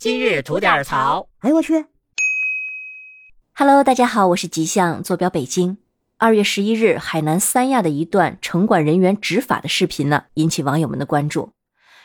今日吐点槽。哎呦我去！Hello，大家好，我是吉祥，坐标北京。二月十一日，海南三亚的一段城管人员执法的视频呢，引起网友们的关注。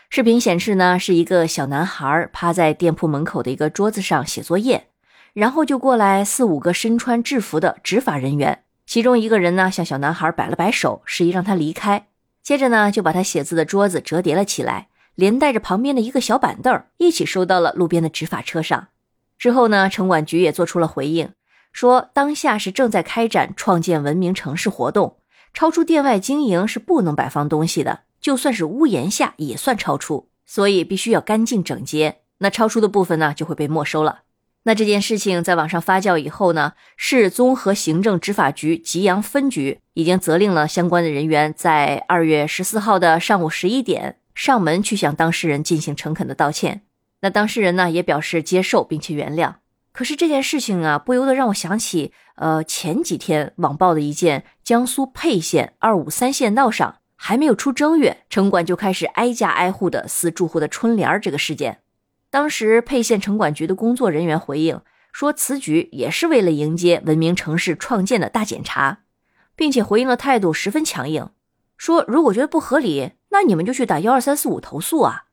视频显示呢，是一个小男孩趴在店铺门口的一个桌子上写作业，然后就过来四五个身穿制服的执法人员，其中一个人呢向小男孩摆了摆手，示意让他离开。接着呢，就把他写字的桌子折叠了起来，连带着旁边的一个小板凳一起收到了路边的执法车上。之后呢，城管局也做出了回应，说当下是正在开展创建文明城市活动，超出店外经营是不能摆放东西的，就算是屋檐下也算超出，所以必须要干净整洁。那超出的部分呢，就会被没收了。那这件事情在网上发酵以后呢，市综合行政执法局吉阳分局已经责令了相关的人员，在二月十四号的上午十一点上门去向当事人进行诚恳的道歉。那当事人呢也表示接受并且原谅。可是这件事情啊，不由得让我想起，呃，前几天网曝的一件江苏沛县二五三县道上还没有出正月，城管就开始挨家挨户的撕住户的春联儿这个事件。当时沛县城管局的工作人员回应说，此举也是为了迎接文明城市创建的大检查，并且回应的态度十分强硬，说如果觉得不合理，那你们就去打幺二三四五投诉啊。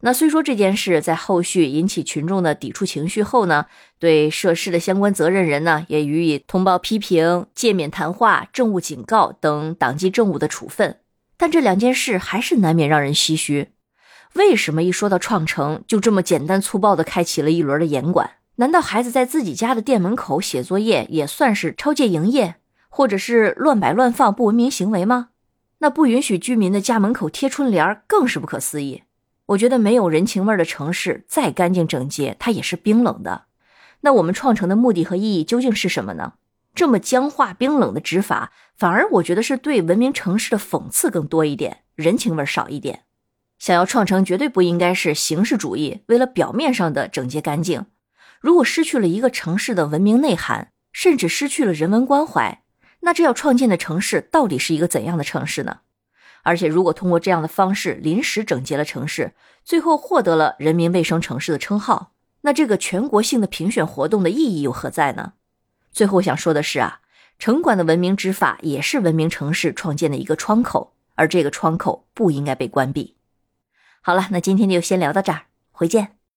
那虽说这件事在后续引起群众的抵触情绪后呢，对涉事的相关责任人呢也予以通报批评、诫勉谈话、政务警告等党纪政务的处分，但这两件事还是难免让人唏嘘。为什么一说到创城，就这么简单粗暴地开启了一轮的严管？难道孩子在自己家的店门口写作业也算是超界营业，或者是乱摆乱放不文明行为吗？那不允许居民的家门口贴春联，更是不可思议。我觉得没有人情味的城市，再干净整洁，它也是冰冷的。那我们创城的目的和意义究竟是什么呢？这么僵化冰冷的执法，反而我觉得是对文明城市的讽刺更多一点，人情味少一点。想要创城，绝对不应该是形式主义，为了表面上的整洁干净。如果失去了一个城市的文明内涵，甚至失去了人文关怀，那这要创建的城市到底是一个怎样的城市呢？而且，如果通过这样的方式临时整洁了城市，最后获得了人民卫生城市的称号，那这个全国性的评选活动的意义又何在呢？最后想说的是啊，城管的文明执法也是文明城市创建的一个窗口，而这个窗口不应该被关闭。好了，那今天就先聊到这儿，回见。